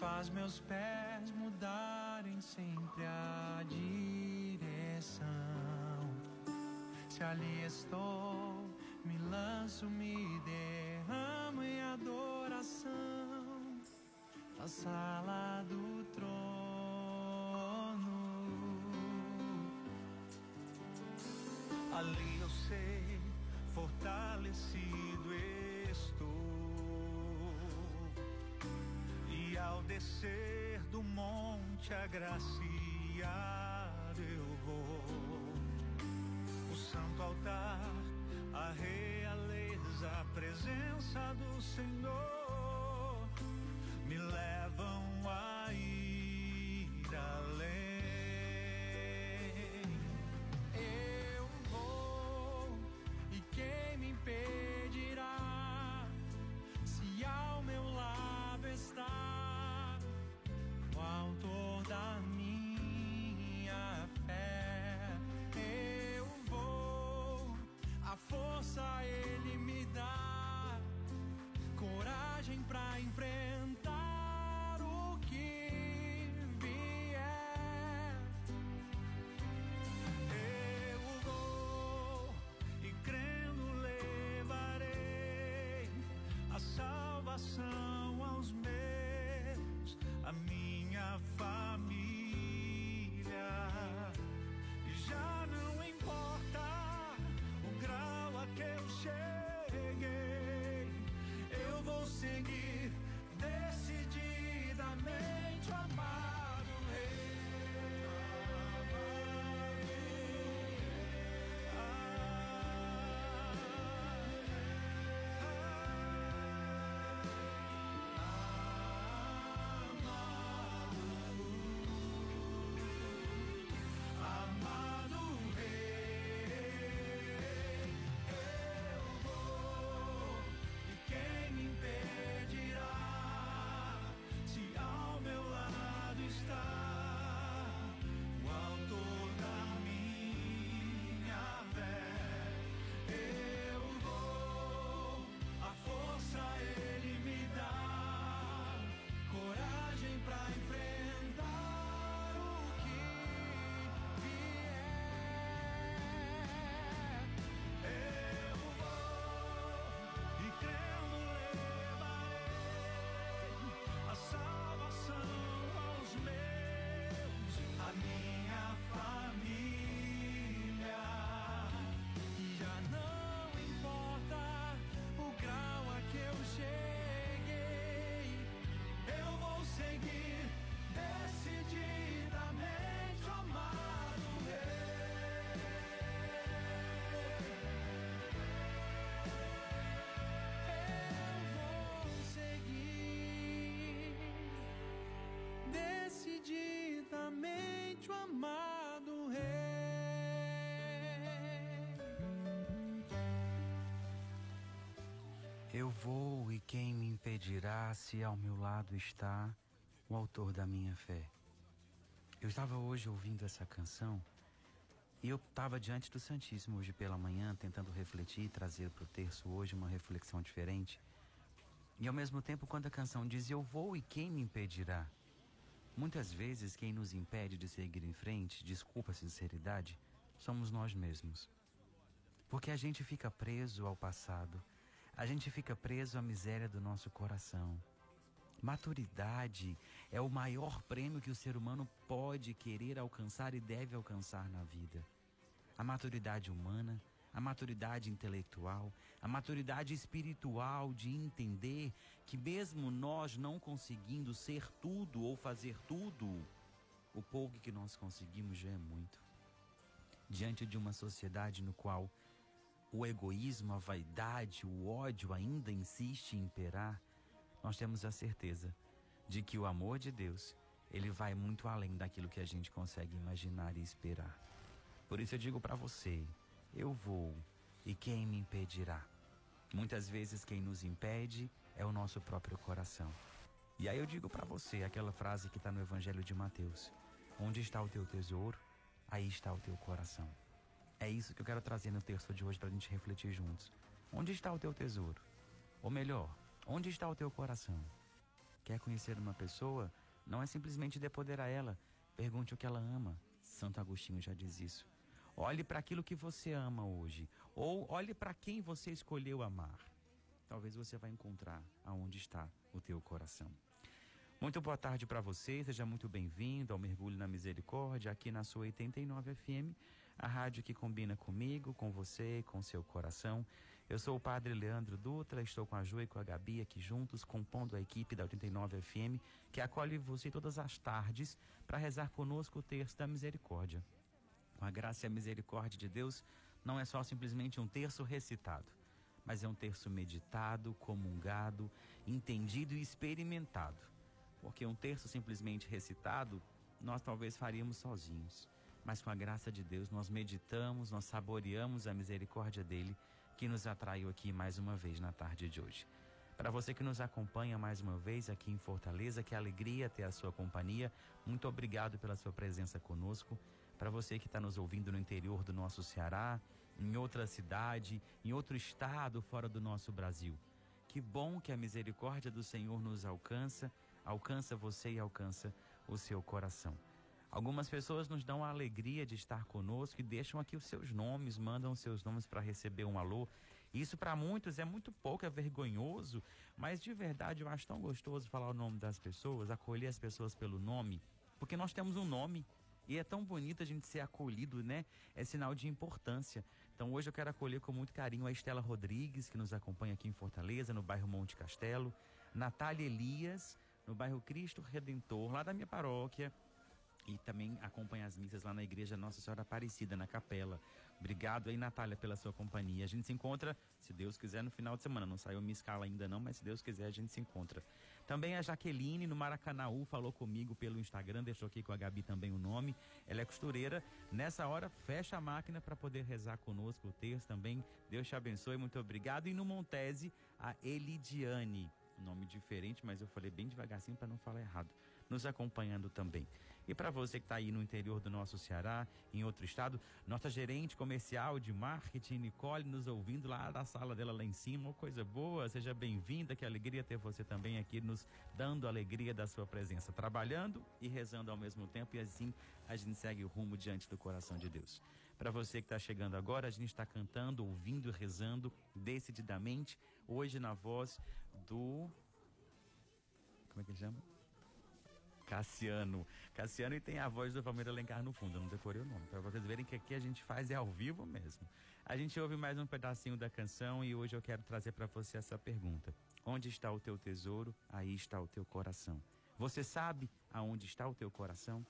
Faz meus pés mudarem sempre a direção. Se ali estou, me lanço, me derramo em adoração na sala do trono. Ali sei, fortalecido estou ao descer do monte agraciado eu vou. O santo altar, a realeza, a presença do Senhor vou e quem me impedirá se ao meu lado está o autor da minha fé? Eu estava hoje ouvindo essa canção e eu estava diante do Santíssimo hoje pela manhã, tentando refletir e trazer para o terço hoje uma reflexão diferente. E ao mesmo tempo, quando a canção diz Eu vou e quem me impedirá? Muitas vezes quem nos impede de seguir em frente, desculpa a sinceridade, somos nós mesmos. Porque a gente fica preso ao passado, a gente fica preso à miséria do nosso coração. Maturidade é o maior prêmio que o ser humano pode querer alcançar e deve alcançar na vida. A maturidade humana a maturidade intelectual, a maturidade espiritual de entender que, mesmo nós não conseguindo ser tudo ou fazer tudo, o pouco que nós conseguimos já é muito. Diante de uma sociedade no qual o egoísmo, a vaidade, o ódio ainda insiste em imperar, nós temos a certeza de que o amor de Deus, ele vai muito além daquilo que a gente consegue imaginar e esperar. Por isso eu digo para você, eu vou, e quem me impedirá? Muitas vezes quem nos impede é o nosso próprio coração. E aí eu digo para você aquela frase que está no Evangelho de Mateus: Onde está o teu tesouro, aí está o teu coração. É isso que eu quero trazer no texto de hoje para a gente refletir juntos. Onde está o teu tesouro? Ou melhor, onde está o teu coração? Quer conhecer uma pessoa? Não é simplesmente depoder a ela. Pergunte o que ela ama. Santo Agostinho já diz isso. Olhe para aquilo que você ama hoje. Ou olhe para quem você escolheu amar. Talvez você vai encontrar aonde está o teu coração. Muito boa tarde para você, seja muito bem-vindo ao Mergulho na Misericórdia, aqui na sua 89 FM, a rádio que combina comigo, com você, com seu coração. Eu sou o Padre Leandro Dutra, estou com a Ju e com a Gabi aqui juntos, compondo a equipe da 89 FM, que acolhe você todas as tardes para rezar conosco o terço da misericórdia. Com a graça e a misericórdia de Deus, não é só simplesmente um terço recitado, mas é um terço meditado, comungado, entendido e experimentado. Porque um terço simplesmente recitado, nós talvez faríamos sozinhos. Mas com a graça de Deus, nós meditamos, nós saboreamos a misericórdia dele que nos atraiu aqui mais uma vez na tarde de hoje. Para você que nos acompanha mais uma vez aqui em Fortaleza, que alegria ter a sua companhia. Muito obrigado pela sua presença conosco. Para você que está nos ouvindo no interior do nosso Ceará, em outra cidade, em outro estado fora do nosso Brasil. Que bom que a misericórdia do Senhor nos alcança, alcança você e alcança o seu coração. Algumas pessoas nos dão a alegria de estar conosco e deixam aqui os seus nomes, mandam os seus nomes para receber um alô. Isso para muitos é muito pouco, é vergonhoso, mas de verdade eu acho tão gostoso falar o nome das pessoas, acolher as pessoas pelo nome, porque nós temos um nome e é tão bonito a gente ser acolhido, né? É sinal de importância. Então hoje eu quero acolher com muito carinho a Estela Rodrigues, que nos acompanha aqui em Fortaleza, no bairro Monte Castelo. Natália Elias, no bairro Cristo Redentor, lá da minha paróquia. E também acompanha as missas lá na igreja Nossa Senhora Aparecida, na capela. Obrigado aí, Natália, pela sua companhia. A gente se encontra, se Deus quiser, no final de semana. Não saiu minha escala ainda não, mas se Deus quiser, a gente se encontra. Também a Jaqueline, no Maracanaú, falou comigo pelo Instagram, deixou aqui com a Gabi também o nome. Ela é costureira. Nessa hora, fecha a máquina para poder rezar conosco o texto também. Deus te abençoe, muito obrigado. E no Montese, a Elidiane. Nome diferente, mas eu falei bem devagarzinho para não falar errado. Nos acompanhando também. E para você que está aí no interior do nosso Ceará, em outro estado, nossa gerente comercial de marketing, Nicole, nos ouvindo lá da sala dela lá em cima, coisa boa, seja bem-vinda, que alegria ter você também aqui nos dando alegria da sua presença, trabalhando e rezando ao mesmo tempo, e assim a gente segue o rumo diante do coração de Deus. Para você que está chegando agora, a gente está cantando, ouvindo e rezando decididamente, hoje na voz do. Como é que ele chama? Cassiano. Cassiano e tem a voz do Palmeiras Alencar no fundo, eu não decorei o nome. Para vocês verem que aqui a gente faz é ao vivo mesmo. A gente ouve mais um pedacinho da canção e hoje eu quero trazer para você essa pergunta. Onde está o teu tesouro? Aí está o teu coração. Você sabe aonde está o teu coração?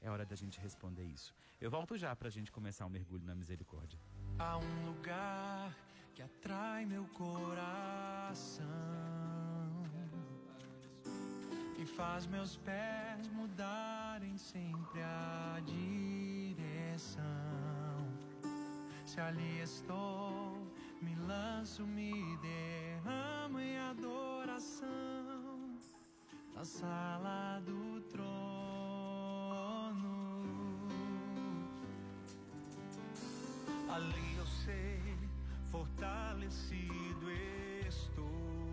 É hora da gente responder isso. Eu volto já para a gente começar o um mergulho na misericórdia. Há um lugar que atrai meu coração faz meus pés mudarem sempre a direção. Se ali estou, me lanço, me derramo em adoração na sala do trono. Ali eu sei, fortalecido estou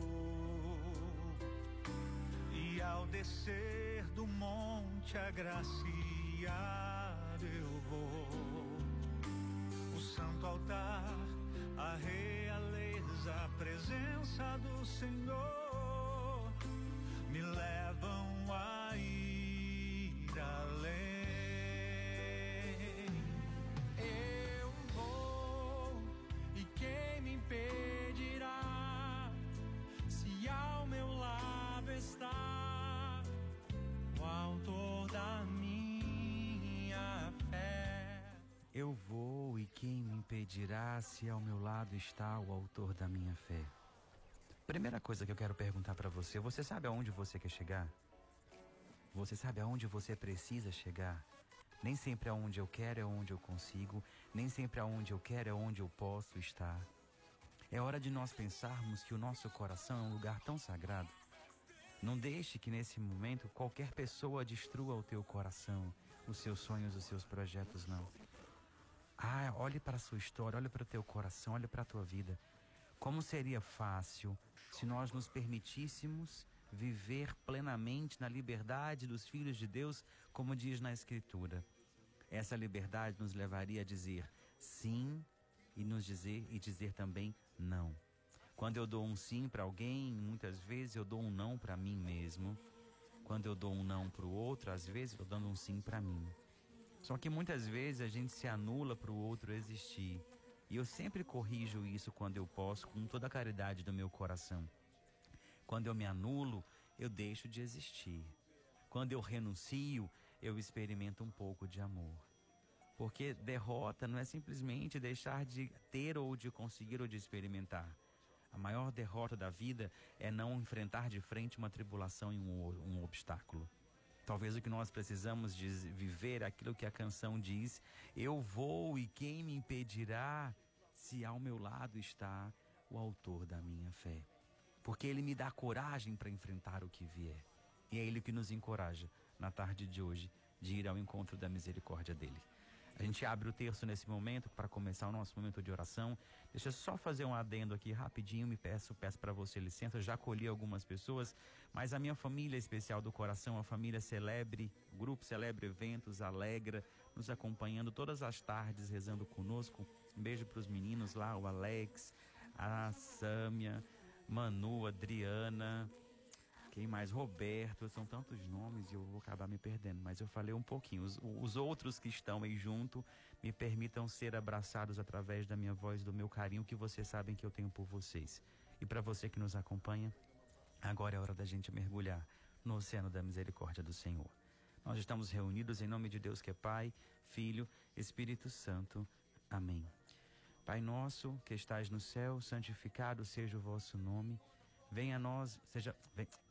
ao descer do monte agraciado eu vou. O santo altar, a realeza, a presença do Senhor me levam Eu vou e quem me impedirá se ao meu lado está o autor da minha fé? Primeira coisa que eu quero perguntar para você, você sabe aonde você quer chegar? Você sabe aonde você precisa chegar? Nem sempre aonde eu quero é onde eu consigo, nem sempre aonde eu quero é onde eu posso estar. É hora de nós pensarmos que o nosso coração é um lugar tão sagrado. Não deixe que nesse momento qualquer pessoa destrua o teu coração, os seus sonhos, os seus projetos, não. Ah, olhe para a sua história, olhe para o teu coração, olhe para a tua vida. Como seria fácil se nós nos permitíssemos viver plenamente na liberdade dos filhos de Deus, como diz na Escritura. Essa liberdade nos levaria a dizer sim e nos dizer e dizer também não. Quando eu dou um sim para alguém, muitas vezes eu dou um não para mim mesmo. Quando eu dou um não para o outro, às vezes eu dando um sim para mim. Só que muitas vezes a gente se anula para o outro existir. E eu sempre corrijo isso quando eu posso, com toda a caridade do meu coração. Quando eu me anulo, eu deixo de existir. Quando eu renuncio, eu experimento um pouco de amor. Porque derrota não é simplesmente deixar de ter ou de conseguir ou de experimentar. A maior derrota da vida é não enfrentar de frente uma tribulação e um, um obstáculo. Talvez o que nós precisamos de viver é aquilo que a canção diz: Eu vou e quem me impedirá se ao meu lado está o autor da minha fé. Porque ele me dá coragem para enfrentar o que vier. E é ele que nos encoraja na tarde de hoje de ir ao encontro da misericórdia dele. A gente abre o terço nesse momento para começar o nosso momento de oração. Deixa eu só fazer um adendo aqui rapidinho, me peço, peço para você licença, já colhi algumas pessoas, mas a minha família especial do coração, a família Celebre, grupo Celebre Eventos, Alegra, nos acompanhando todas as tardes, rezando conosco. Um beijo para os meninos lá, o Alex, a Sâmia, Manu, Adriana, quem mais? Roberto, são tantos nomes e eu vou acabar me perdendo, mas eu falei um pouquinho. Os, os, outros que estão aí junto me permitam ser abraçados através da minha voz, do meu carinho que vocês sabem que eu tenho por vocês. E para você que nos acompanha, agora é hora da gente mergulhar no oceano da misericórdia do Senhor. Nós estamos reunidos em nome de Deus que é Pai, Filho, Espírito Santo. Amém. Pai nosso que estás no céu, santificado seja o vosso nome. Venha a nós, seja,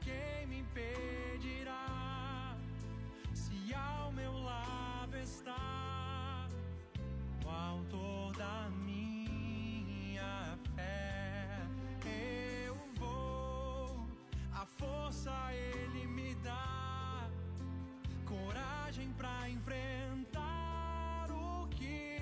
Quem me impedirá se ao meu lado está o autor da minha fé? Eu vou, a força ele me dá, coragem pra enfrentar. aos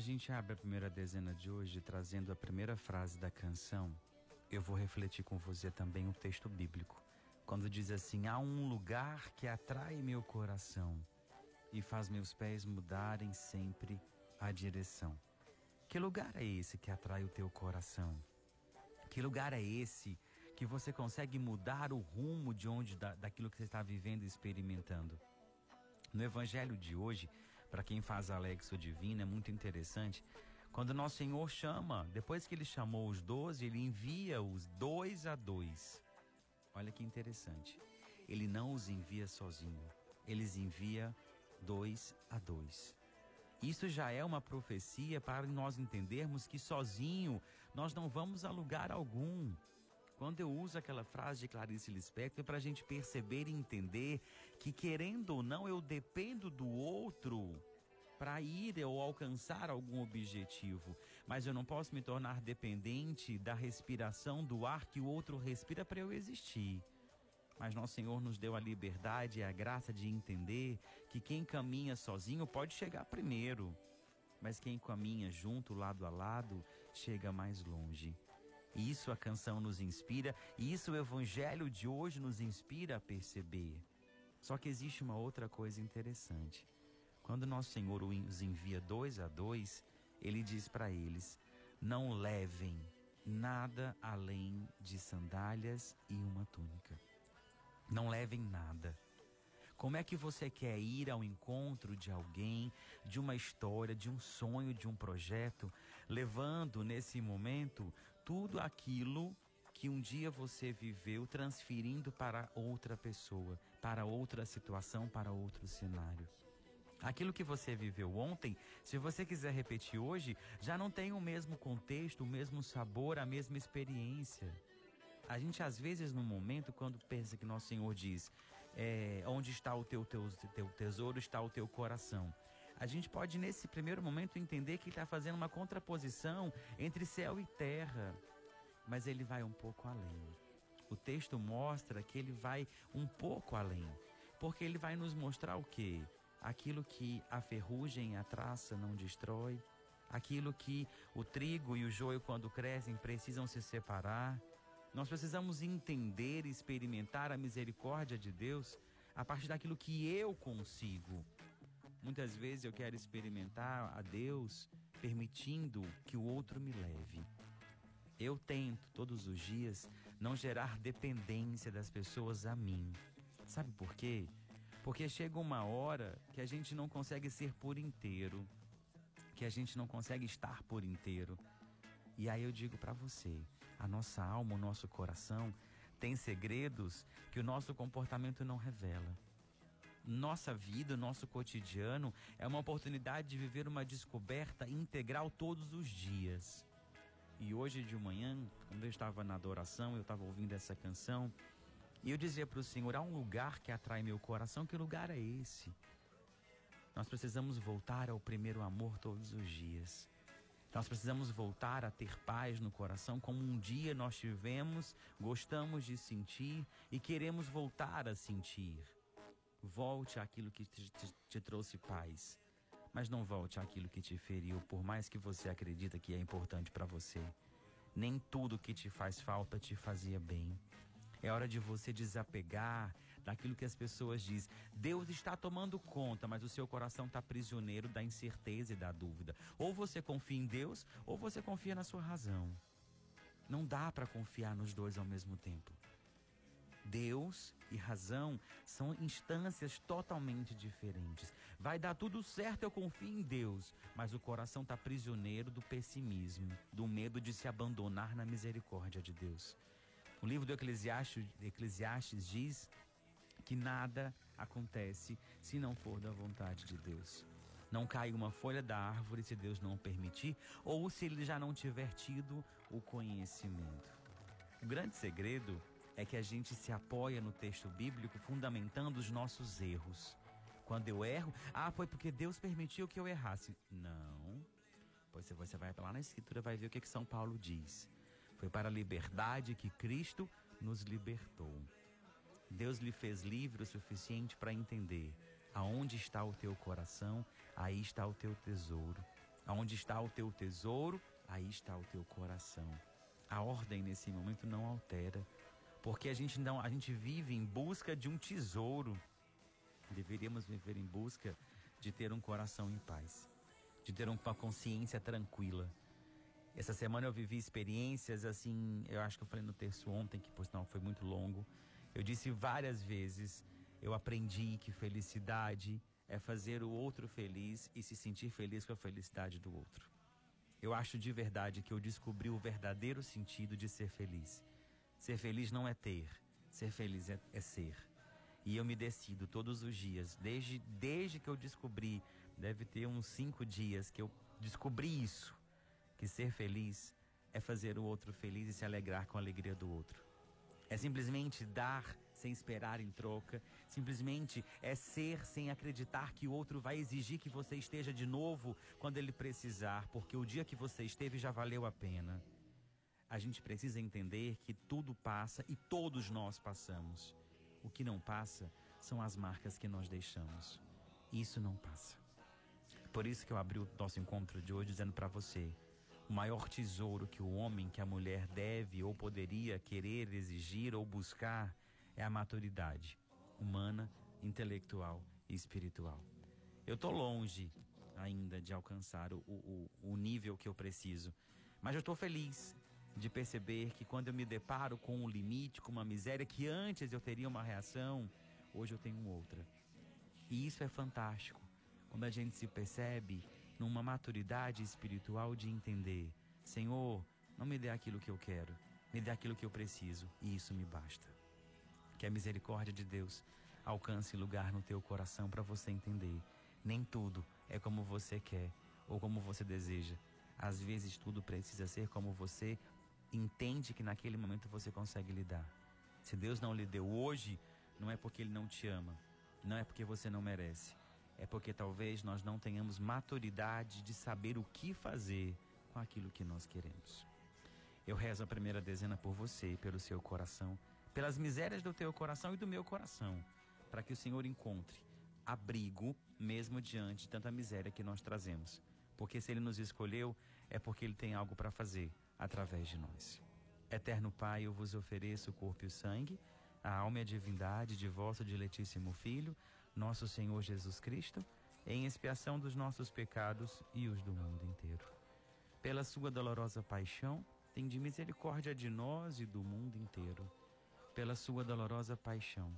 A gente abre a primeira dezena de hoje trazendo a primeira frase da canção. Eu vou refletir com você também o texto bíblico. Quando diz assim: Há um lugar que atrai meu coração e faz meus pés mudarem sempre a direção. Que lugar é esse que atrai o teu coração? Que lugar é esse que você consegue mudar o rumo de onde da, daquilo que você está vivendo e experimentando? No evangelho de hoje, para quem faz Alexo Divino, é muito interessante. Quando nosso Senhor chama, depois que ele chamou os doze, ele envia os dois a dois. Olha que interessante. Ele não os envia sozinho, ele os envia dois a dois. Isso já é uma profecia para nós entendermos que sozinho nós não vamos a lugar algum. Quando eu uso aquela frase de Clarice Lispector, é para a gente perceber e entender que, querendo ou não, eu dependo do outro para ir ou alcançar algum objetivo, mas eu não posso me tornar dependente da respiração do ar que o outro respira para eu existir. Mas nosso Senhor nos deu a liberdade e a graça de entender que quem caminha sozinho pode chegar primeiro, mas quem caminha junto, lado a lado, chega mais longe. E isso a canção nos inspira, e isso o evangelho de hoje nos inspira a perceber. Só que existe uma outra coisa interessante. Quando nosso Senhor os envia dois a dois, ele diz para eles: não levem nada além de sandálias e uma túnica. Não levem nada. Como é que você quer ir ao encontro de alguém, de uma história, de um sonho, de um projeto, levando nesse momento tudo aquilo que um dia você viveu, transferindo para outra pessoa, para outra situação, para outro cenário? Aquilo que você viveu ontem, se você quiser repetir hoje, já não tem o mesmo contexto, o mesmo sabor, a mesma experiência. A gente, às vezes, no momento, quando pensa que Nosso Senhor diz: é, Onde está o teu, teu, teu tesouro, está o teu coração. A gente pode, nesse primeiro momento, entender que está fazendo uma contraposição entre céu e terra. Mas ele vai um pouco além. O texto mostra que ele vai um pouco além. Porque ele vai nos mostrar o quê? aquilo que a ferrugem a traça não destrói, aquilo que o trigo e o joio, quando crescem, precisam se separar. Nós precisamos entender e experimentar a misericórdia de Deus a partir daquilo que eu consigo. Muitas vezes eu quero experimentar a Deus permitindo que o outro me leve. Eu tento todos os dias não gerar dependência das pessoas a mim. Sabe por quê? Porque chega uma hora que a gente não consegue ser por inteiro, que a gente não consegue estar por inteiro. E aí eu digo para você, a nossa alma, o nosso coração tem segredos que o nosso comportamento não revela. Nossa vida, nosso cotidiano é uma oportunidade de viver uma descoberta integral todos os dias. E hoje de manhã, quando eu estava na adoração, eu estava ouvindo essa canção, e eu dizia para o Senhor: há um lugar que atrai meu coração, que lugar é esse? Nós precisamos voltar ao primeiro amor todos os dias. Nós precisamos voltar a ter paz no coração, como um dia nós tivemos, gostamos de sentir e queremos voltar a sentir. Volte àquilo que te, te, te trouxe paz, mas não volte àquilo que te feriu, por mais que você acredita que é importante para você. Nem tudo que te faz falta te fazia bem. É hora de você desapegar daquilo que as pessoas dizem. Deus está tomando conta, mas o seu coração está prisioneiro da incerteza e da dúvida. Ou você confia em Deus, ou você confia na sua razão. Não dá para confiar nos dois ao mesmo tempo. Deus e razão são instâncias totalmente diferentes. Vai dar tudo certo, eu confio em Deus, mas o coração está prisioneiro do pessimismo, do medo de se abandonar na misericórdia de Deus. O livro do Eclesiastes, Eclesiastes diz que nada acontece se não for da vontade de Deus. Não cai uma folha da árvore se Deus não permitir, ou se ele já não tiver tido o conhecimento. O grande segredo é que a gente se apoia no texto bíblico fundamentando os nossos erros. Quando eu erro, ah, foi porque Deus permitiu que eu errasse. Não. Pois você vai lá na escritura vai ver o que, que São Paulo diz. Foi para a liberdade que Cristo nos libertou. Deus lhe fez livre o suficiente para entender aonde está o teu coração, aí está o teu tesouro. Aonde está o teu tesouro, aí está o teu coração. A ordem nesse momento não altera, porque a gente não, a gente vive em busca de um tesouro. Deveríamos viver em busca de ter um coração em paz, de ter uma consciência tranquila, Essa semana eu vivi experiências assim, eu acho que eu falei no terço ontem, que por sinal foi muito longo. Eu disse várias vezes, eu aprendi que felicidade é fazer o outro feliz e se sentir feliz com a felicidade do outro. Eu acho de verdade que eu descobri o verdadeiro sentido de ser feliz. Ser feliz não é ter, ser feliz é, é ser. E eu me decido todos os dias, desde, desde que eu descobri, deve ter uns cinco dias que eu descobri isso, que ser feliz é fazer o outro feliz e se alegrar com a alegria do outro. É simplesmente dar sem esperar em troca, simplesmente é ser sem acreditar que o outro vai exigir que você esteja de novo quando ele precisar, porque o dia que você esteve já valeu a pena. A gente precisa entender que tudo passa e todos nós passamos. O que não passa são as marcas que nós deixamos. Isso não passa. Por isso que eu abri o nosso encontro de hoje dizendo para você: o maior tesouro que o homem, que a mulher deve ou poderia querer, exigir ou buscar é a maturidade humana, intelectual e espiritual. Eu estou longe ainda de alcançar o, o, o nível que eu preciso, mas eu estou feliz de perceber que quando eu me deparo com um limite, com uma miséria que antes eu teria uma reação, hoje eu tenho outra. E isso é fantástico. Quando a gente se percebe numa maturidade espiritual de entender, Senhor, não me dê aquilo que eu quero, me dê aquilo que eu preciso, e isso me basta. Que a misericórdia de Deus alcance lugar no teu coração para você entender. Nem tudo é como você quer ou como você deseja. Às vezes tudo precisa ser como você entende que naquele momento você consegue lidar. Se Deus não lhe deu hoje, não é porque Ele não te ama, não é porque você não merece, é porque talvez nós não tenhamos maturidade de saber o que fazer com aquilo que nós queremos. Eu rezo a primeira dezena por você, pelo seu coração, pelas misérias do teu coração e do meu coração, para que o Senhor encontre abrigo mesmo diante de tanta miséria que nós trazemos. Porque se Ele nos escolheu, é porque Ele tem algo para fazer através de nós. Eterno Pai, eu vos ofereço o corpo e o sangue, a alma e a divindade de vosso diletíssimo Filho, nosso Senhor Jesus Cristo, em expiação dos nossos pecados e os do mundo inteiro. Pela sua dolorosa paixão, de misericórdia de nós e do mundo inteiro. Pela sua dolorosa paixão,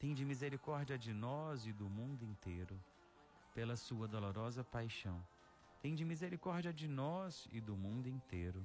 de misericórdia de nós e do mundo inteiro. Pela sua dolorosa paixão, de misericórdia de nós e do mundo inteiro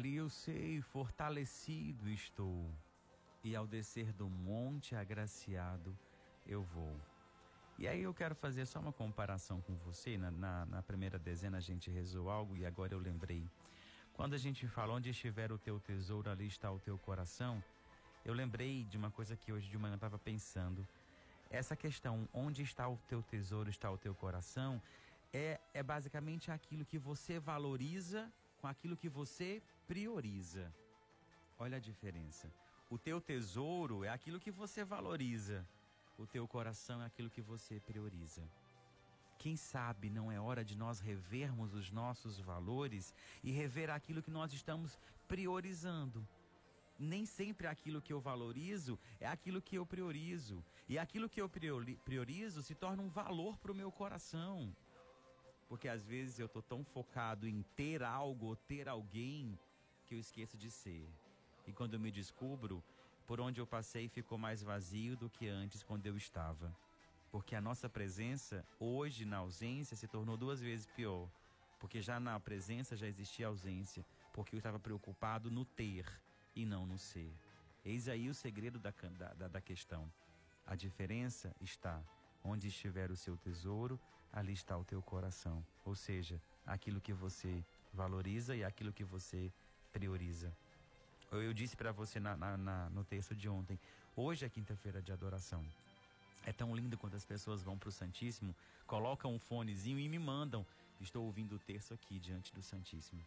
Ali eu sei, fortalecido estou, e ao descer do monte agraciado eu vou. E aí eu quero fazer só uma comparação com você. Na, na, na, primeira dezena a gente rezou algo e agora eu lembrei. Quando a gente fala onde estiver o teu tesouro, ali está o teu coração, eu lembrei de uma coisa que hoje de manhã eu estava pensando. Essa questão, onde está o teu tesouro, está o teu coração, é, é basicamente aquilo que você valoriza com aquilo que você prioriza. Olha a diferença. O teu tesouro é aquilo que você valoriza. O teu coração é aquilo que você prioriza. Quem sabe não é hora de nós revermos os nossos valores e rever aquilo que nós estamos priorizando. Nem sempre aquilo que eu valorizo é aquilo que eu priorizo. E aquilo que eu priorizo se torna um valor para o meu coração. Porque às vezes eu estou tão focado em ter algo ou ter alguém que eu esqueço de ser. E quando me descubro, por onde eu passei ficou mais vazio do que antes quando eu estava. Porque a nossa presença, hoje na ausência, se tornou duas vezes pior. porque já na presença já existia ausência, porque eu estava preocupado no ter e não no ser. Eis aí o segredo da, da, da questão. A diferença está onde estiver o seu tesouro, ali está o teu coração. Ou seja, aquilo que você valoriza e aquilo que você prioriza. Eu disse para você na, na, na, no texto de ontem, hoje é quinta-feira de adoração. É tão lindo quando as pessoas vão para o Santíssimo, colocam um fonezinho e me mandam. Estou ouvindo o terço aqui diante do Santíssimo.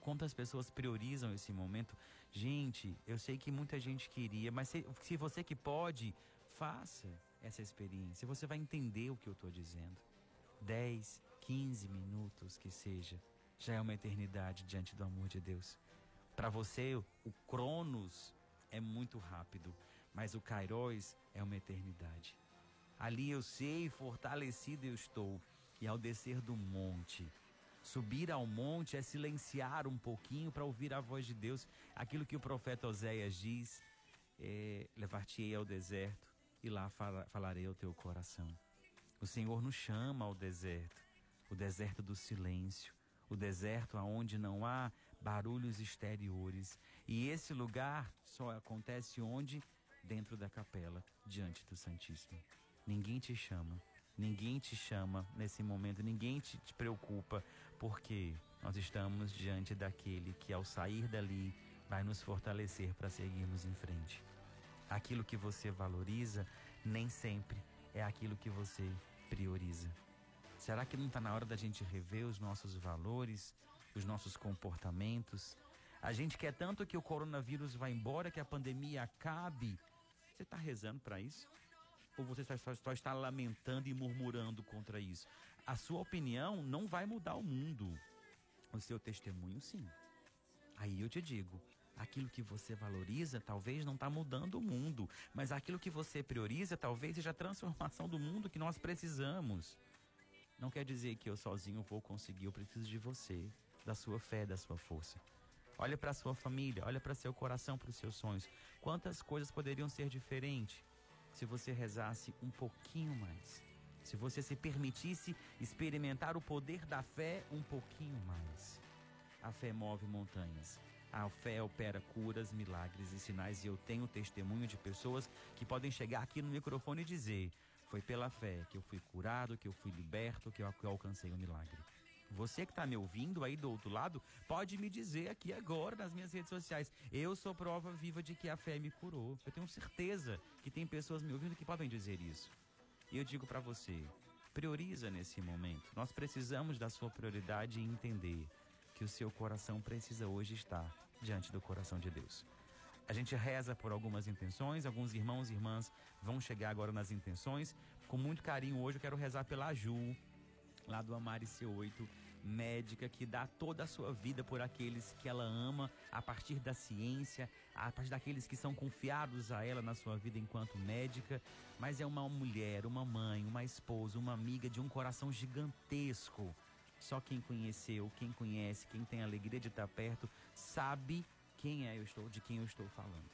Quantas pessoas priorizam esse momento? Gente, eu sei que muita gente queria, mas se, se você que pode, faça essa experiência. Você vai entender o que eu estou dizendo. 10, 15 minutos que seja, já é uma eternidade diante do amor de Deus. Para você, o Cronos é muito rápido, mas o Kairos é uma eternidade. Ali eu sei, fortalecido eu estou. E ao descer do monte, subir ao monte é silenciar um pouquinho para ouvir a voz de Deus. Aquilo que o profeta Oséias diz: é, levar-te-ei ao deserto e lá falarei ao teu coração. O Senhor nos chama ao deserto, o deserto do silêncio, o deserto aonde não há barulhos exteriores. E esse lugar só acontece onde? Dentro da capela, diante do Santíssimo. Ninguém te chama, ninguém te chama nesse momento, ninguém te, te preocupa, porque nós estamos diante daquele que, ao sair dali, vai nos fortalecer para seguirmos em frente. Aquilo que você valoriza nem sempre é aquilo que você prioriza. Será que não está na hora da gente rever os nossos valores, os nossos comportamentos? A gente quer tanto que o coronavírus vá embora, que a pandemia acabe. Você está rezando para isso? ou você só, só está lamentando e murmurando contra isso? A sua opinião não vai mudar o mundo. O seu testemunho, sim. Aí eu te digo, aquilo que você valoriza talvez não está mudando o mundo, mas aquilo que você prioriza talvez seja a transformação do mundo que nós precisamos. Não quer dizer que eu sozinho vou conseguir, eu preciso de você, da sua fé, da sua força. Olha para sua família, olha para seu coração, para os seus sonhos. Quantas coisas poderiam ser diferentes? se você rezasse um pouquinho mais. Se você se permitisse experimentar o poder da fé um pouquinho mais. A fé move montanhas. A fé opera curas, milagres e sinais. E eu tenho testemunho de pessoas que podem chegar aqui no microfone e dizer: Foi pela fé que eu fui curado, que eu fui liberto, que eu alcancei o um milagre. Você que está me ouvindo aí do outro lado, pode me dizer aqui agora nas minhas redes sociais. Eu sou prova viva de que a fé me curou. Eu tenho certeza que tem pessoas me ouvindo que podem dizer isso. E eu digo para você, prioriza nesse momento. Nós precisamos da sua prioridade e entender que o seu coração precisa hoje estar diante do coração de Deus. A gente reza por algumas intenções, alguns irmãos e irmãs vão chegar agora nas intenções. Com muito carinho hoje eu quero rezar pela Ju, lá do Amare C8 médica que dá toda a sua vida por aqueles que ela ama, a partir da ciência, a partir daqueles que são confiados a ela na sua vida enquanto médica, mas é uma mulher, uma mãe, uma esposa, uma amiga de um coração gigantesco. Só quem conheceu, quem conhece, quem tem a alegria de estar perto, sabe quem é eu estou, de quem eu estou falando.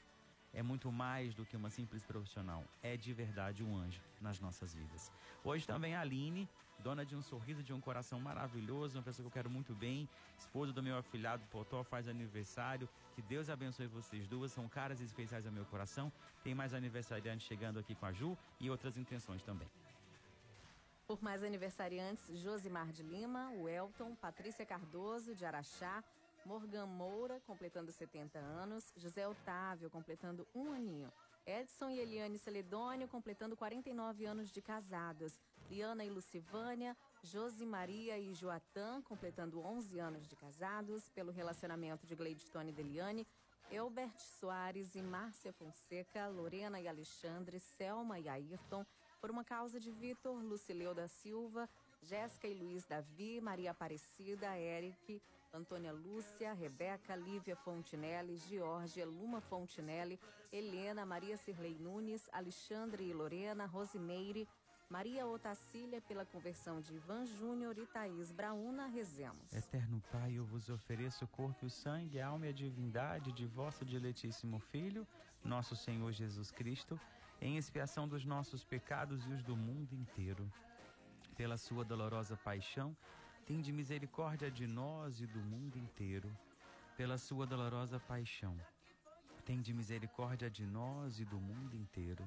É muito mais do que uma simples profissional, é de verdade um anjo nas nossas vidas. Hoje também a Aline, dona de um sorriso, de um coração maravilhoso, uma pessoa que eu quero muito bem, esposa do meu afilhado Potó, faz aniversário. Que Deus abençoe vocês duas, são caras especiais ao meu coração. Tem mais aniversariantes chegando aqui com a Ju e outras intenções também. Por mais aniversariantes, Josimar de Lima, o Elton, Patrícia Cardoso, de Araxá, Morgan Moura, completando 70 anos, José Otávio, completando um aninho. Edson e Eliane Celedônio, completando 49 anos de casados. Liana e Lucivânia, Josi Maria e Joatã, completando 11 anos de casados. Pelo relacionamento de Gleidstone e Deliane, Elbert Soares e Márcia Fonseca, Lorena e Alexandre, Selma e Ayrton. Por uma causa de Vitor, Lucileu da Silva, Jéssica e Luiz Davi, Maria Aparecida, Eric, Antônia Lúcia, Rebeca, Lívia Fontinelli, Georgia, Luma Fontinelli, Helena, Maria Cirlei Nunes, Alexandre e Lorena, Rosimeire, Maria Otacília pela conversão de Ivan Júnior e Thaís Brauna, rezemos. Eterno Pai, eu vos ofereço o corpo, o sangue, a alma e a divindade de vosso diletíssimo Filho, nosso Senhor Jesus Cristo, em expiação dos nossos pecados e os do mundo inteiro. Pela sua dolorosa paixão, tende misericórdia de nós e do mundo inteiro. Pela sua dolorosa paixão, tende misericórdia de nós e do mundo inteiro.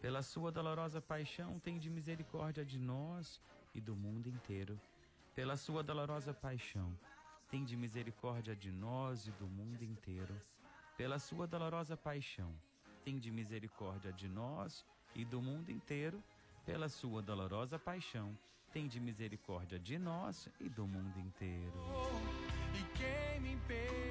Pela sua dolorosa paixão, tende misericórdia de nós e do mundo inteiro. Pela sua dolorosa paixão, tende misericórdia de nós e do mundo inteiro. Pela sua dolorosa paixão, tende misericórdia de nós e do mundo inteiro, pela sua dolorosa paixão, tende misericórdia de nós e do mundo inteiro. E quem me impedirá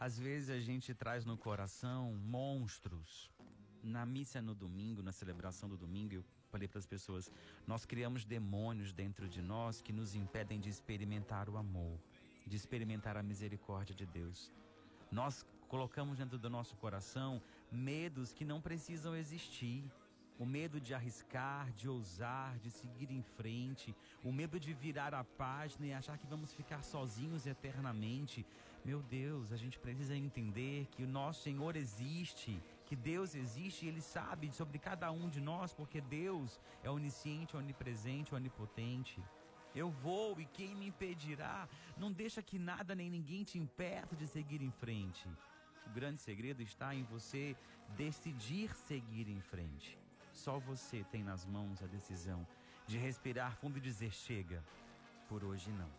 Às vezes a gente traz no coração monstros. Na missa no domingo, na celebração do domingo, eu falei para as pessoas: nós criamos demônios dentro de nós que nos impedem de experimentar o amor, de experimentar a misericórdia de Deus. Nós colocamos dentro do nosso coração medos que não precisam existir. O medo de arriscar, de ousar, de seguir em frente, o medo de virar a página e achar que vamos ficar sozinhos eternamente. Meu Deus, a gente precisa entender que o nosso Senhor existe, que Deus existe e Ele sabe sobre cada um de nós, porque Deus é onisciente, onipresente, onipotente. Eu vou e quem me impedirá? Não deixa que nada nem ninguém te impeça de seguir em frente. O grande segredo está em você decidir seguir em frente. Só você tem nas mãos a decisão de respirar fundo e dizer: chega. Por hoje não.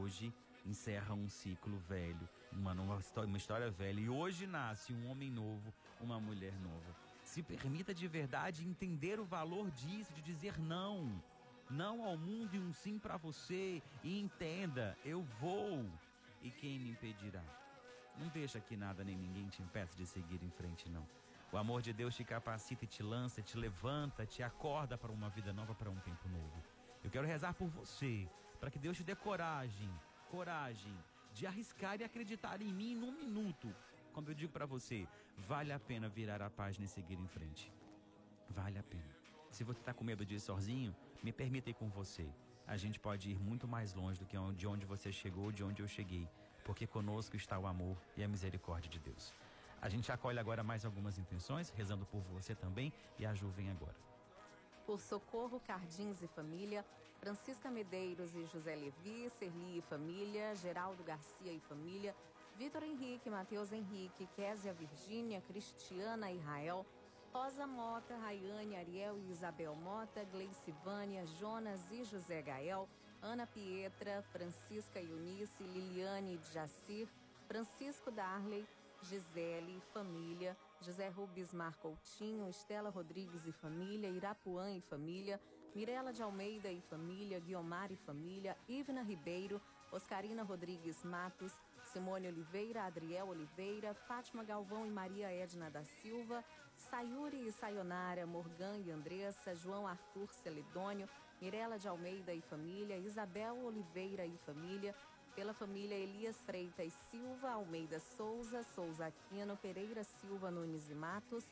Hoje encerra um ciclo velho, uma, história, uma história velha. E hoje nasce um homem novo, uma mulher nova. Se permita de verdade entender o valor disso, de dizer não. Não ao mundo e um sim para você. E entenda, eu vou. E quem me impedirá? Não deixa que nada nem ninguém te impeça de seguir em frente, não. O amor de Deus te capacita e te lança, te levanta, te acorda para uma vida nova, para um tempo novo. Eu quero rezar por você, para que Deus te dê coragem, coragem de arriscar e acreditar em mim num minuto. Quando eu digo para você, vale a pena virar a página e seguir em frente. Vale a pena. Se você está com medo de ir sozinho, me permita ir com você. A gente pode ir muito mais longe do que de onde você chegou, de onde eu cheguei, porque conosco está o amor e a misericórdia de Deus. A gente acolhe agora mais algumas intenções, rezando por você também, e a Ju vem agora. Por Socorro Cardins e Família, Francisca Medeiros e José Levi, Serli e Família, Geraldo Garcia e Família, Vitor Henrique, Matheus Henrique, Késia Virgínia, Cristiana Israel, Rosa Mota, Rayane, Ariel e Isabel Mota, Gleice Vânia, Jonas e José Gael, Ana Pietra, Francisca Eunice, Liliane Jacir, Francisco Darley, Gisele, família, José Rubens Mar Coutinho, Estela Rodrigues e família, Irapuã e família, Mirela de Almeida e família, Guiomar e família, Ivna Ribeiro, Oscarina Rodrigues Matos, Simone Oliveira, Adriel Oliveira, Fátima Galvão e Maria Edna da Silva, Sayuri e Sayonara, Morgan e Andressa, João Arthur Celedônio, Mirela de Almeida e família, Isabel Oliveira e família, pela família Elias Freitas Silva, Almeida Souza, Souza Aquino, Pereira Silva Nunes e Matos,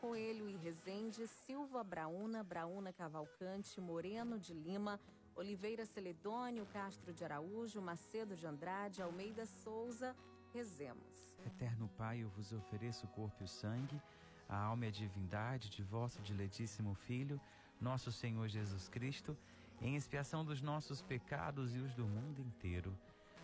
Coelho e Rezende, Silva Brauna, Brauna Cavalcante, Moreno de Lima, Oliveira Celedônio, Castro de Araújo, Macedo de Andrade, Almeida Souza, rezemos. Eterno Pai, eu vos ofereço o corpo e o sangue, a alma e a divindade de vosso diletíssimo Filho, nosso Senhor Jesus Cristo, em expiação dos nossos pecados e os do mundo inteiro.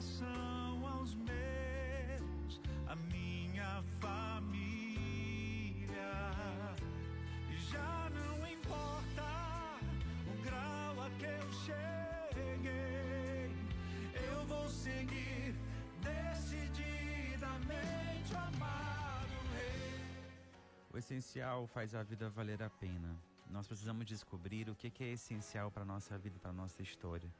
Salvação aos meus, a minha família. Já não importa o grau a que eu cheguei, eu vou seguir decididamente amado Rei. O essencial faz a vida valer a pena. Nós precisamos descobrir o que que é essencial para a nossa vida, para a nossa história.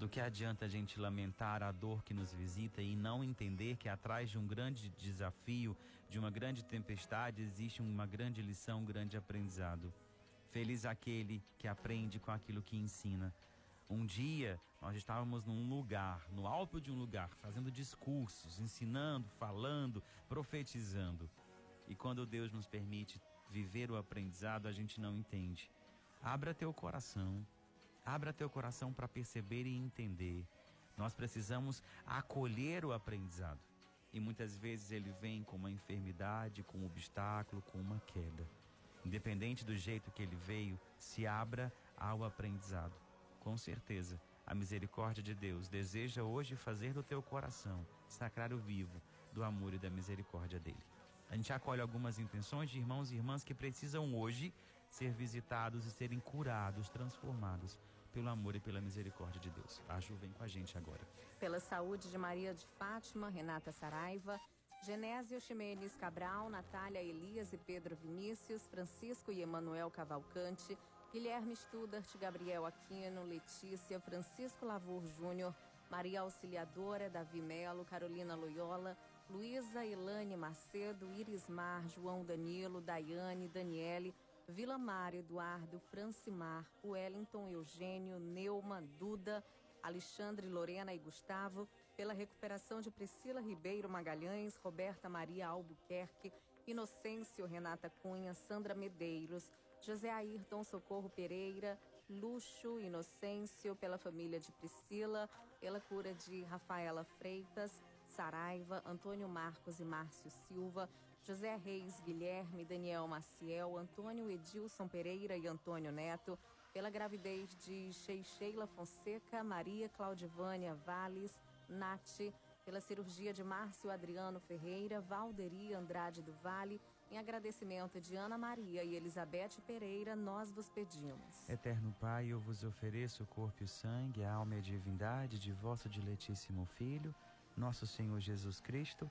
Do que adianta a gente lamentar a dor que nos visita e não entender que atrás de um grande desafio, de uma grande tempestade, existe uma grande lição, um grande aprendizado. Feliz aquele que aprende com aquilo que ensina. Um dia nós estávamos num lugar, no alto de um lugar, fazendo discursos, ensinando, falando, profetizando. E quando Deus nos permite viver o aprendizado, a gente não entende. Abra teu coração, abra teu coração para perceber e entender. Nós precisamos acolher o aprendizado. E muitas vezes ele vem com uma enfermidade, com um obstáculo, com uma queda. Independente do jeito que ele veio, se abra ao aprendizado. Com certeza, a misericórdia de Deus deseja hoje fazer do teu coração sacrário vivo do amor e da misericórdia dele. A gente acolhe algumas intenções de irmãos e irmãs que precisam hoje ser visitados e serem curados, transformados pelo amor e pela misericórdia de Deus. A Ju vem com a gente agora. Pela saúde de Maria de Fátima, Renata Saraiva, Genésio Ximenes Cabral, Natália Elias e Pedro Vinícius, Francisco e Emanuel Cavalcante, Guilherme Studart, Gabriel Aquino, Letícia, Francisco Lavor Júnior, Maria Auxiliadora, Davi Melo, Carolina Loyola, Luísa Elane Macedo, Irismar, João Danilo, Daiane, Daniele, Vila Mar, Eduardo, Francimar, Wellington, Eugênio, Neuma, Duda, Alexandre, Lorena e Gustavo, pela recuperação de Priscila Ribeiro Magalhães, Roberta Maria Albuquerque, Inocêncio Renata Cunha, Sandra Medeiros, José Ayrton Socorro Pereira, Luxo Inocêncio, pela família de Priscila, pela cura de Rafaela Freitas, Saraiva, Antônio Marcos e Márcio Silva, José Reis Guilherme, Daniel Maciel, Antônio Edilson Pereira e Antônio Neto, pela gravidez de Sheila Fonseca, Maria Claudivânia Valles, Nath, pela cirurgia de Márcio Adriano Ferreira, Valderi Andrade do Vale, em agradecimento de Ana Maria e Elizabeth Pereira, nós vos pedimos. Eterno Pai, eu vos ofereço o corpo e o sangue, a alma e a divindade de vosso diletíssimo Filho, nosso Senhor Jesus Cristo,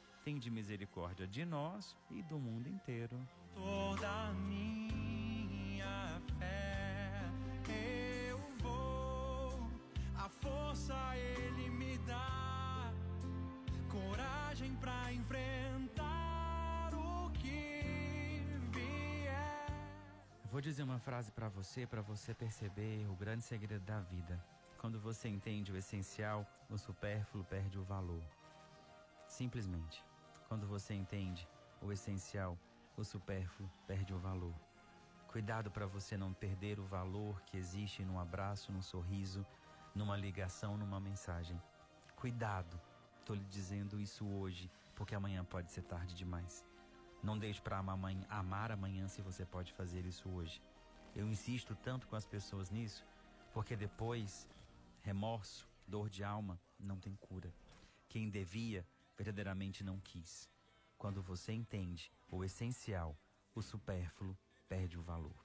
tende misericórdia de nós e do mundo inteiro. toda a minha fé. Eu vou, a força ele me dá, coragem pra enfrentar o que vier. Vou dizer uma frase para você, para você perceber o grande segredo da vida. Quando você entende o essencial, o supérfluo perde o valor. Simplesmente. Quando você entende o essencial, o supérfluo perde o valor. Cuidado para você não perder o valor que existe num abraço, num sorriso, numa ligação, numa mensagem. Cuidado. Estou lhe dizendo isso hoje, porque amanhã pode ser tarde demais. Não deixe para amar amanhã se você pode fazer isso hoje. Eu insisto tanto com as pessoas nisso, porque depois, remorso, dor de alma, não tem cura. Quem devia, verdadeiramente não quis. Quando você entende o essencial, o supérfluo perde o valor.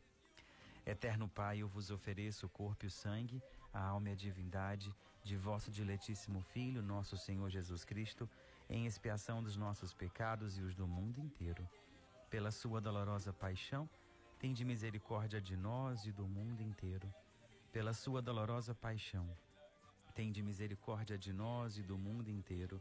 Eterno Pai, eu vos ofereço o corpo e o sangue, a alma e a divindade de vosso diletíssimo Filho, nosso Senhor Jesus Cristo, em expiação dos nossos pecados e os do mundo inteiro. Pela sua dolorosa paixão, tende misericórdia de nós e do mundo inteiro. Pela sua dolorosa paixão, tende misericórdia de nós e do mundo inteiro.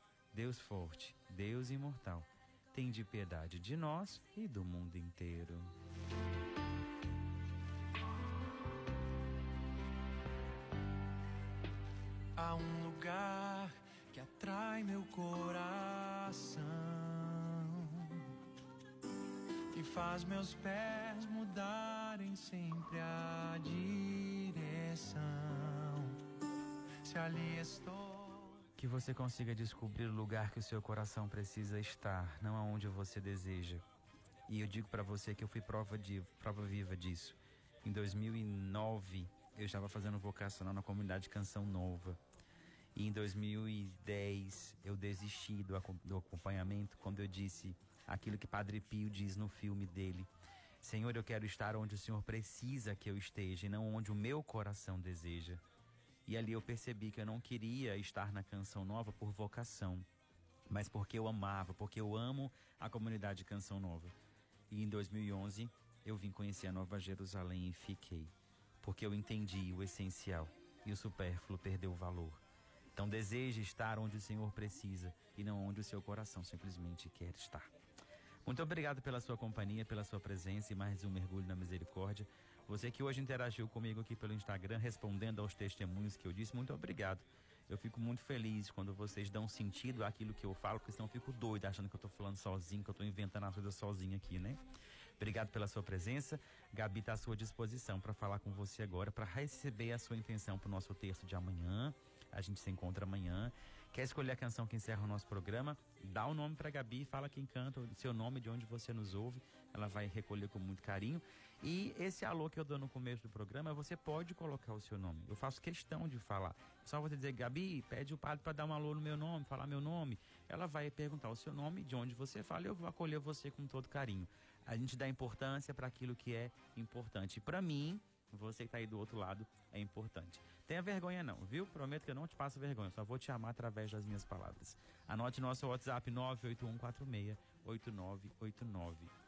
Deus Forte, Deus Imortal, tende piedade de nós e do mundo inteiro. Há um lugar que atrai meu coração que faz meus pés mudarem sempre a direção. Se ali estou. Que você consiga descobrir o lugar que o seu coração precisa estar, não aonde você deseja. E eu digo para você que eu fui prova, de, prova viva disso. Em 2009, eu estava fazendo vocacional na comunidade Canção Nova. E em 2010, eu desisti do, do acompanhamento quando eu disse aquilo que Padre Pio diz no filme dele. Senhor, eu quero estar onde o Senhor precisa que eu esteja e não onde o meu coração deseja. E ali eu percebi que eu não queria estar na Canção Nova por vocação, mas porque eu amava, porque eu amo a comunidade Canção Nova. E em 2011 eu vim conhecer a Nova Jerusalém e fiquei, porque eu entendi o essencial e o supérfluo perdeu valor. Então deseje estar onde o Senhor precisa e não onde o seu coração simplesmente quer estar. Muito obrigado pela sua companhia, pela sua presença e mais um mergulho na misericórdia. Você que hoje interagiu comigo aqui pelo Instagram, respondendo aos testemunhos que eu disse, muito obrigado. Eu fico muito feliz quando vocês dão sentido àquilo que eu falo, porque senão eu fico doido achando que eu estou falando sozinho, que eu estou inventando as coisas sozinho aqui, né? Obrigado pela sua presença. Gabi está à sua disposição para falar com você agora, para receber a sua intenção para o nosso texto de amanhã. A gente se encontra amanhã. Quer escolher a canção que encerra o nosso programa? Dá o nome para Gabi, fala quem canta, seu nome, de onde você nos ouve. Ela vai recolher com muito carinho. E esse alô que eu dou no começo do programa, você pode colocar o seu nome. Eu faço questão de falar. Só você dizer, Gabi, pede o padre para dar um alô no meu nome, falar meu nome. Ela vai perguntar o seu nome, de onde você fala, e eu vou acolher você com todo carinho. A gente dá importância para aquilo que é importante. Para mim, você que está aí do outro lado, é importante. Tenha vergonha não, viu? Prometo que eu não te passo vergonha, só vou te amar através das minhas palavras. Anote nosso WhatsApp 981468989.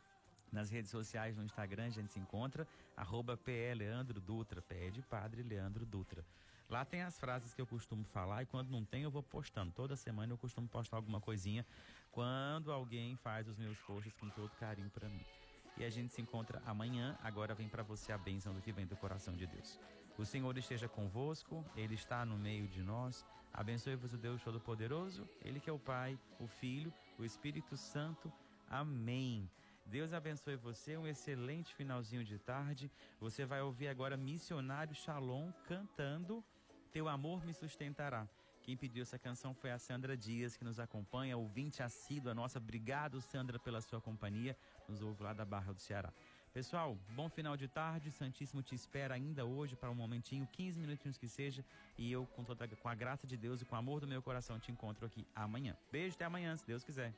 Nas redes sociais, no Instagram, a gente se encontra, arroba PE Leandro Dutra, PE de Padre Leandro Dutra. Lá tem as frases que eu costumo falar e quando não tem eu vou postando. Toda semana eu costumo postar alguma coisinha quando alguém faz os meus posts com todo carinho para mim. E a gente se encontra amanhã. Agora vem para você a bênção do que vem do coração de Deus. O Senhor esteja convosco, Ele está no meio de nós. Abençoe-vos o Deus Todo-Poderoso, Ele que é o Pai, o Filho, o Espírito Santo. Amém. Deus abençoe você, um excelente finalzinho de tarde. Você vai ouvir agora Missionário Shalom cantando Teu Amor Me Sustentará. Quem pediu essa canção foi a Sandra Dias, que nos acompanha, ouvinte assídua nossa. Obrigado, Sandra, pela sua companhia. Nos ouve lá da Barra do Ceará. Pessoal, bom final de tarde. Santíssimo te espera ainda hoje para um momentinho, 15 minutinhos que seja. E eu, com, toda, com a graça de Deus e com o amor do meu coração, te encontro aqui amanhã. Beijo, até amanhã, se Deus quiser.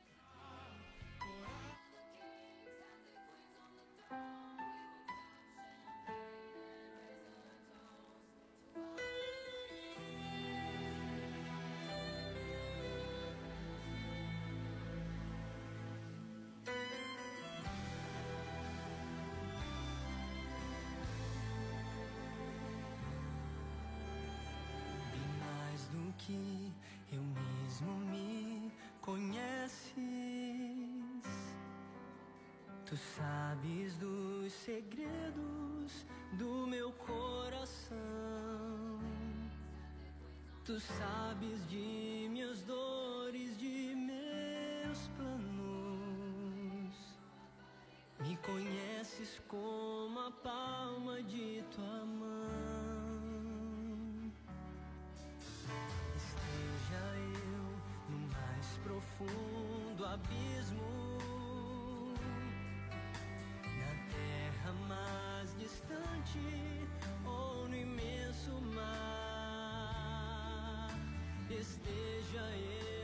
Abismo. Na terra mais distante ou no imenso mar esteja eu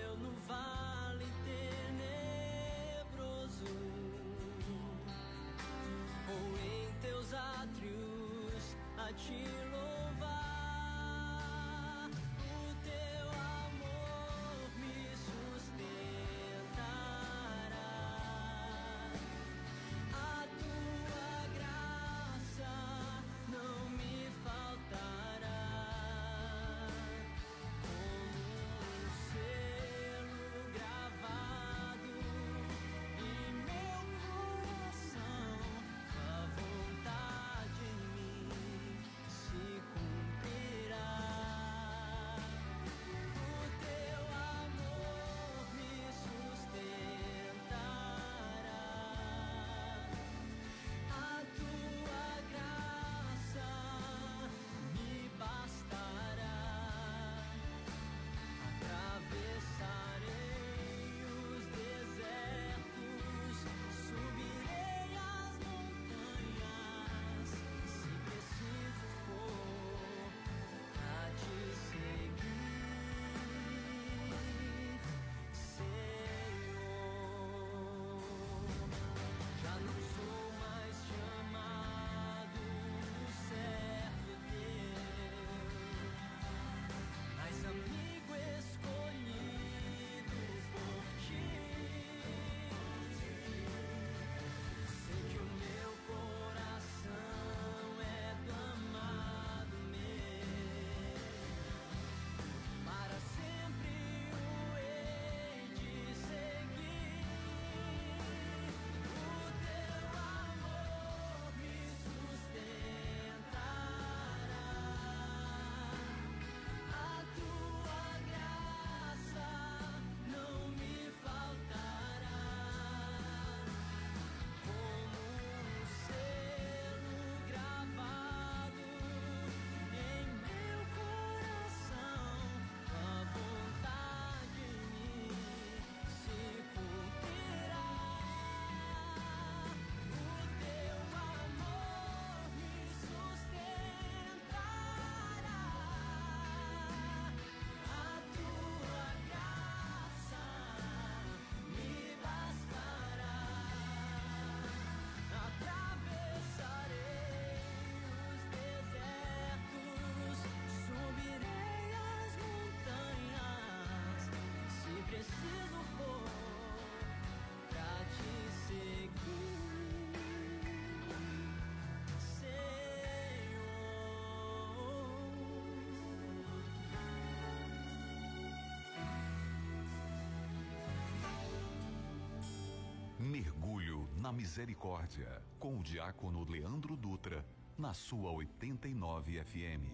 Misericórdia, com o diácono Leandro Dutra, na sua 89 FM.